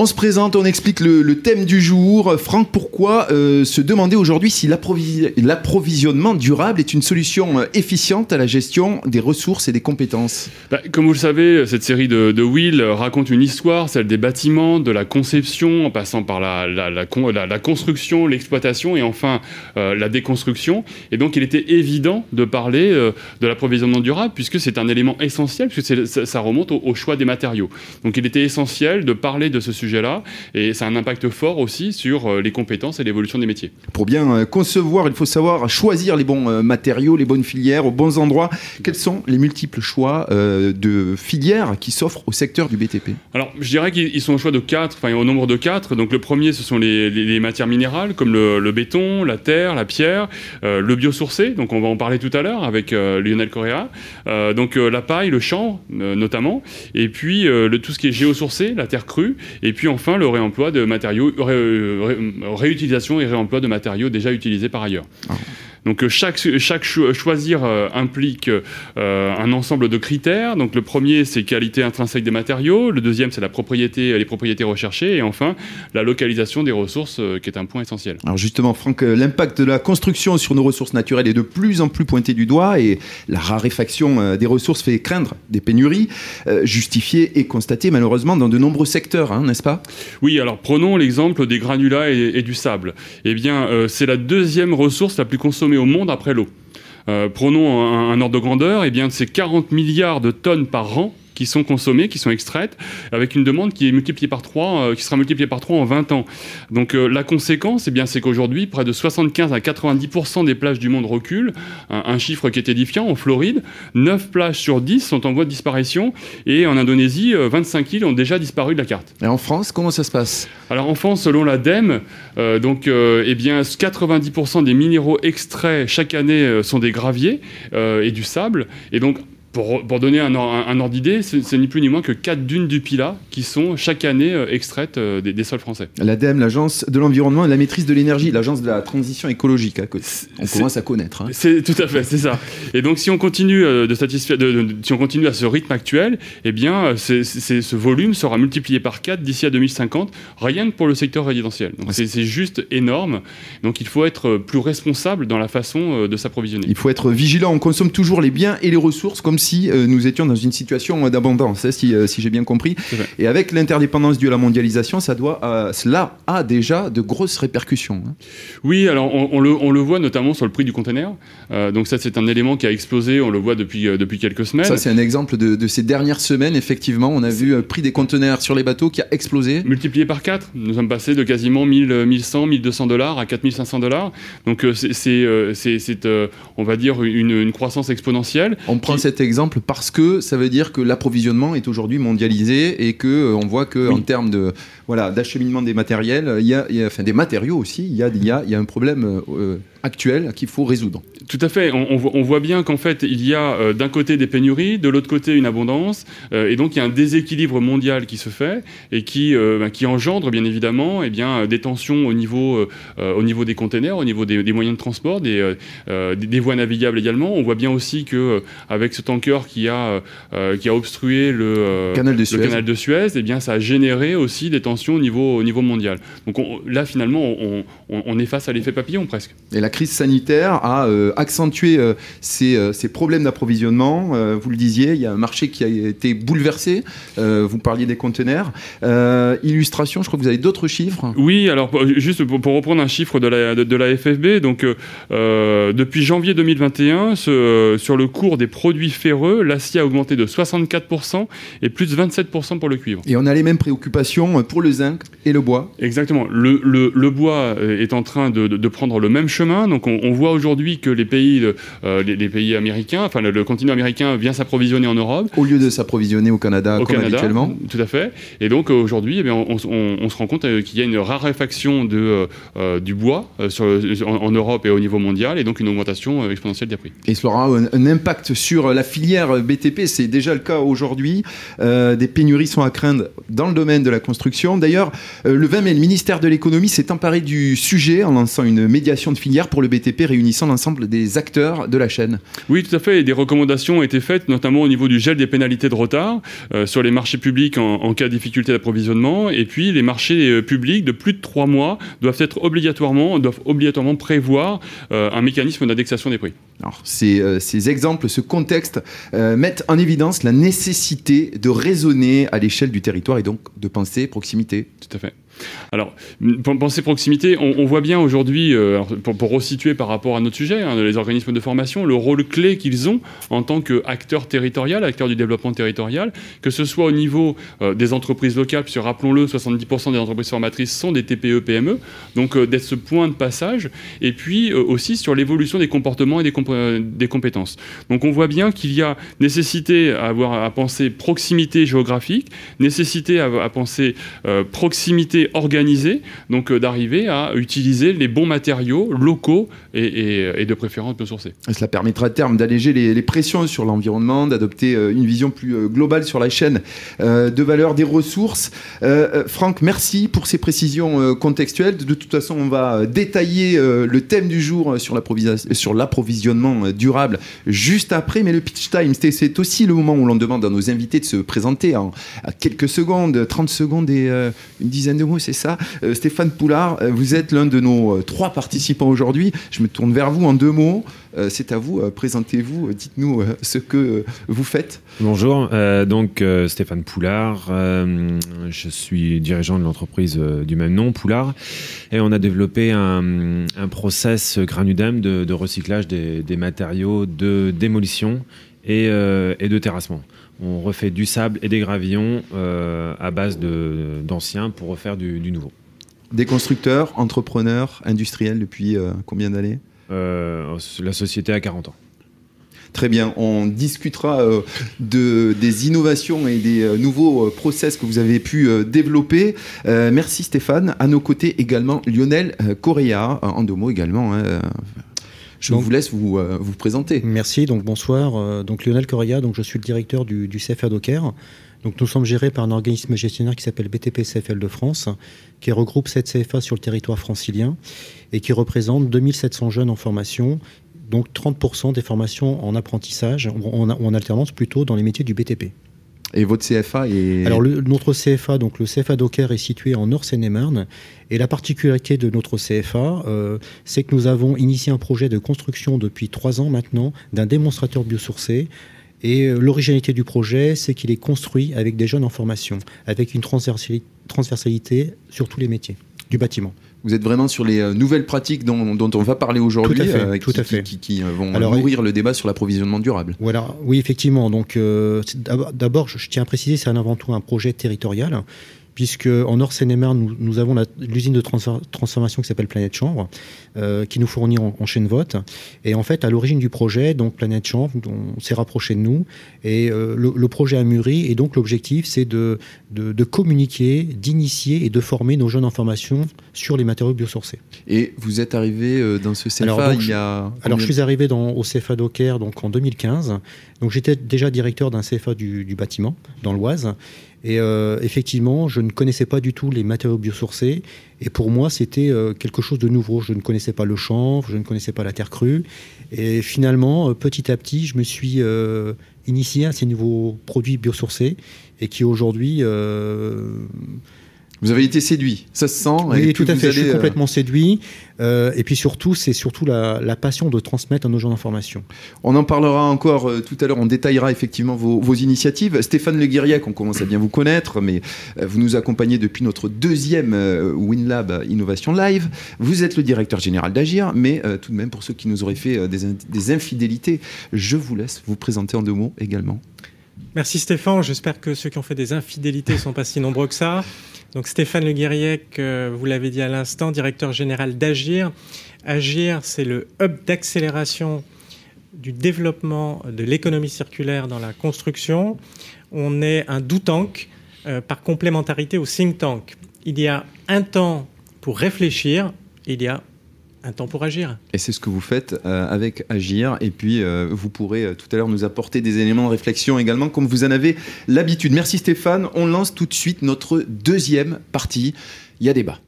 On se présente, on explique le, thème du jour. Franck, pourquoi euh, se demander aujourd'hui si l'approvisionnement durable est une solution euh, efficiente à la gestion des ressources et des compétences? Bah, Comme vous le savez, cette série de, de, Will raconte une histoire, celle des bâtiments, de la conception, en passant par la, construction, l'exploitation et enfin euh, la déconstruction. Et donc il était évident de parler de l'approvisionnement durable puisque c'est un élément essentiel, puisque ça, remonte au, choix des matériaux. Donc il était essentiel de parler de ce sujet-là, et ça a un impact fort aussi sur euh, les compétences et l'évolution des métiers. Pour bien euh, concevoir, il faut savoir choisir les bons euh, matériaux, les bonnes filières, aux bons endroits. Quels sont les multiples choix de filières qui s'offrent au secteur du BTP Alors, je dirais qu'ils sont au choix de quatre, enfin au nombre de quatre. Donc le premier, ce sont les, matières minérales, comme le, béton, la terre, la pierre, le biosourcé, donc on va en parler tout à l'heure avec Lionel Correa. donc la paille, le champ notamment, et puis le, tout ce qui est géosourcé, la terre crue, et puis enfin le réemploi de matériaux, réutilisation et réemploi de matériaux déjà utilisés par ailleurs. Ah. Donc euh, chaque, chaque choisir euh, implique euh, un ensemble de critères. Donc le premier, c'est qualité intrinsèque des matériaux. Le deuxième, c'est la propriété, les propriétés recherchées. Et enfin, la localisation des ressources, qui est un point essentiel. Alors justement, Franck, l'impact de la construction sur nos ressources naturelles est de plus en plus pointé du doigt et la raréfaction des ressources fait craindre des pénuries, justifiées et constatées malheureusement dans de nombreux secteurs, hein, n'est-ce pas? Oui, alors prenons l'exemple des granulats et, du sable. Eh bien, c'est la deuxième ressource la plus consommée au monde après l'eau. Euh, prenons un, ordre de grandeur, et eh bien, c'est 40 milliards de tonnes par an qui sont consommées, qui sont extraites, avec une demande qui est multipliée par 3, euh, qui sera multipliée par 3 en 20 ans. Donc euh, la conséquence, eh bien, c'est qu'aujourd'hui, près de 75 à 90% des plages du monde reculent, un, chiffre qui est édifiant. En Floride, 9 plages sur 10 sont en voie de disparition, et en Indonésie, 25 îles ont déjà disparu de la carte. Et en France, comment ça se passe? Alors en France, selon l'ADEME, euh, donc, eh bien, 90% des minéraux extraits chaque année sont des graviers et du sable, et donc pour, donner un, ordre d'idée, c'est ni plus ni moins que 4 dunes du Pilat qui sont chaque année euh, extraites euh, des, sols français. L'ADEME, l'Agence de l'environnement et de la maîtrise de l'énergie, l'Agence de la transition écologique, on commence à connaître. Hein. C'est tout à fait, c'est ça. Et donc si on continue euh, de satisfaire, si on continue à ce rythme actuel, eh bien, ce volume sera multiplié par 4 d'ici à 2050, rien que pour le secteur résidentiel. Donc c'est juste énorme. Donc il faut être plus responsable dans la façon de s'approvisionner. Il faut être vigilant. On consomme toujours les biens et les ressources comme si euh, nous étions dans une situation d'abondance, hein, si, euh, si j'ai bien compris. Et avec l'interdépendance due à la mondialisation, ça doit, euh, cela a déjà de grosses répercussions. Hein. Oui, alors on, le, on, le, voit notamment sur le prix du conteneur. donc ça, c'est un élément qui a explosé, on le voit depuis, depuis quelques semaines. Ça, c'est un exemple de, de, ces dernières semaines, effectivement. On a vu le prix des conteneurs sur les bateaux qui a explosé. Multiplié par 4. Nous sommes passés de quasiment 1000, 1100, 1200 dollars à 4500 dollars. Donc c'est, on va dire, une, une croissance exponentielle. On prend cet exemple parce que ça veut dire que l'approvisionnement est aujourd'hui mondialisé et que euh, on voit que en termes de voilà d'acheminement des matériels, il y, a, enfin des matériaux aussi, il y a, il y a, il y a un problème euh, actuel qu'il faut résoudre. Tout à fait. On, on voit bien qu'en fait, il y a euh, d'un côté des pénuries, de l'autre côté une abondance, et donc il y a un déséquilibre mondial qui se fait et qui, bah, qui engendre bien évidemment eh bien, des tensions au niveau, au niveau des containers, au niveau des, moyens de transport, des, des, voies navigables également. On voit bien aussi que avec ce tanker qui a, euh, qui a obstrué le, euh, canal, de Suez. canal de Suez, et eh bien, ça a généré aussi des tensions au niveau, au niveau mondial. Donc là, finalement, on, on, est face à l'effet papillon presque. Et la crise sanitaire a euh, accentué ces, ces, problèmes d'approvisionnement. vous le disiez, il y a un marché qui a été bouleversé. vous parliez des conteneurs. illustration, je crois que vous avez d'autres chiffres. Oui, alors juste pour, reprendre un chiffre de la, de, la FFB, donc depuis janvier 2021, ce, sur le cours des produits ferreux, l'acier a augmenté de 64% et plus de 27% pour le cuivre. Et on a les mêmes préoccupations pour le zinc et le bois Exactement. Le, le, bois euh, est en train de, de, prendre le même chemin. Donc on, voit aujourd'hui que les pays, euh, les, pays américains, enfin le, continent américain vient s'approvisionner en Europe. Au lieu de s'approvisionner au Canada, au comme Canada, habituellement. Tout à fait. Et donc aujourd'hui, eh on, on, on, se rend compte euh, qu'il y a une raréfaction de, du bois sur, en, Europe et au niveau mondial, et donc une augmentation exponentielle des prix. Et cela aura un, un impact sur la filière BTP, c'est déjà le cas aujourd'hui. Euh, des pénuries sont à craindre dans le domaine de la construction. D'ailleurs, euh, le 20 mai, le ministère de l'économie s'est emparé du sujet en lançant une médiation de filière pour le BTP réunissant l'ensemble des acteurs de la chaîne. Oui, tout à fait. Et des recommandations ont été faites, notamment au niveau du gel des pénalités de retard euh, sur les marchés publics en, cas de difficulté d'approvisionnement. Et puis, les marchés euh, publics de plus de trois mois doivent être obligatoirement, doivent obligatoirement prévoir euh, un mécanisme d'indexation des prix. Alors, ces, ces, exemples, ce contexte mettent en évidence la nécessité de raisonner à l'échelle du territoire et donc de penser proximité. Tout à fait. Alors, penser proximité, on, voit bien aujourd'hui, euh, pour, resituer par rapport à notre sujet, hein, les organismes de formation, le rôle clé qu'ils ont en tant qu'acteurs territoriaux, acteurs du développement territorial, que ce soit au niveau euh, des entreprises locales, puisque rappelons-le, 70% des entreprises formatrices sont des TPE, PME, donc euh, d'être ce point de passage, et puis aussi sur l'évolution des comportements et des, des, compétences. Donc on voit bien qu'il y a nécessité à, avoir, à penser proximité géographique, nécessité à, à penser proximité organisé, donc euh, d'arriver à utiliser les bons matériaux locaux et, de préférence biosourcés. Cela permettra à terme d'alléger les, pressions sur l'environnement, d'adopter euh, une vision plus euh, globale sur la chaîne de valeur des ressources. Franck, merci pour ces précisions contextuelles. De toute façon, on va détailler le thème du jour sur l'approvisionnement durable juste après, mais le pitch time, c'est aussi le moment où l'on demande à nos invités de se présenter en quelques secondes, 30 secondes et une dizaine de mots c'est ça. Euh, Stéphane Poulard, euh, vous êtes l'un de nos euh, trois participants aujourd'hui. Je me tourne vers vous en deux mots. c'est à vous, présentez-vous, dites-nous ce que vous faites. Bonjour, donc Stéphane Poulard, je suis dirigeant de l'entreprise du même nom, Poulard, et on a développé un, process Granudem de, recyclage des, matériaux de démolition et de terrassement on refait du sable et des gravillons euh, à base d'anciens pour refaire du, nouveau. Des constructeurs, entrepreneurs, industriels depuis euh, combien d'années? Euh, La société a 40 ans. Très bien, on discutera de, des innovations et des nouveaux process que vous avez pu développer. merci Stéphane. À nos côtés également Lionel Correa, en deux mots également. Hein, je vous laisse vous, euh, vous présenter. Merci, donc bonsoir. Euh, donc Lionel Correa, donc je suis le directeur du, du CFA Docker. Donc nous sommes gérés par un organisme gestionnaire qui s'appelle BTP CFL de France, qui regroupe 7 CFA sur le territoire francilien et qui représente 2700 jeunes en formation, donc 30% des formations en apprentissage, en, en alternance plutôt dans les métiers du BTP. Et votre CFA est... Alors notre CFA, donc le CFA Docker est situé en Nord-Seine-et-Marne. Et la particularité de notre CFA, euh, c'est que nous avons initié un projet de construction depuis trois ans maintenant d'un démonstrateur biosourcé. Et euh, l'originalité du projet, c'est qu'il est construit avec des jeunes en formation, avec une transversalité sur tous les métiers du bâtiment. Vous êtes vraiment sur les euh, nouvelles pratiques dont, on va parler aujourd'hui, tout à fait, qui, vont nourrir le débat sur l'approvisionnement durable. Voilà, oui, effectivement. Donc, d'abord, je tiens à préciser, c'est avant tout un projet territorial puisque en Nord seine nous, nous, avons l'usine de transformation qui s'appelle Planète Chambre, euh, qui nous fournit en, chaîne vote. Et en fait, à l'origine du projet, donc Planète Chambre, on s'est rapproché de nous, et euh, le, projet a mûri, et donc l'objectif, c'est de, de, communiquer, d'initier et de former nos jeunes en formation sur les matériaux biosourcés. Et vous êtes arrivé euh, dans ce CFA alors, il y a... Alors, je suis arrivé dans, au CFA Docker donc, en 2015. Donc, j'étais déjà directeur d'un CFA du, du bâtiment, dans l'Oise. Et euh, effectivement, je ne connaissais pas du tout les matériaux biosourcés. Et pour moi, c'était euh, quelque chose de nouveau. Je ne connaissais pas le chanvre, je ne connaissais pas la terre crue. Et finalement, euh, petit à petit, je me suis initié à ces nouveaux produits biosourcés et qui aujourd'hui vous avez été séduit, ça se sent. Oui, tout à fait. je suis euh, complètement séduit. Euh, et puis surtout, c'est surtout la, passion de transmettre à nos gens d'information. On en parlera encore euh, tout à l'heure. On détaillera effectivement vos, initiatives. Stéphane Leguiriac, on commence à bien vous connaître, mais vous nous accompagnez depuis notre deuxième WinLab Innovation Live. Vous êtes le directeur général d'Agir, mais tout de même, pour ceux qui nous auraient fait des, des infidélités, je vous laisse vous présenter en deux mots également. Merci Stéphane. J'espère que ceux qui ont fait des infidélités ne sont pas si nombreux que ça. Donc Stéphane Le vous l'avez dit à l'instant, directeur général d'Agir. Agir, c'est le hub d'accélération du développement de l'économie circulaire dans la construction. On est un do tank euh, par complémentarité au think tank. Il y a un temps pour réfléchir, il y a un temps pour agir. Et c'est ce que vous faites euh, avec Agir. Et puis, euh, vous pourrez euh, tout à l'heure nous apporter des éléments de réflexion également, comme vous en avez l'habitude. Merci Stéphane. On lance tout de suite notre deuxième partie. Il y a débat.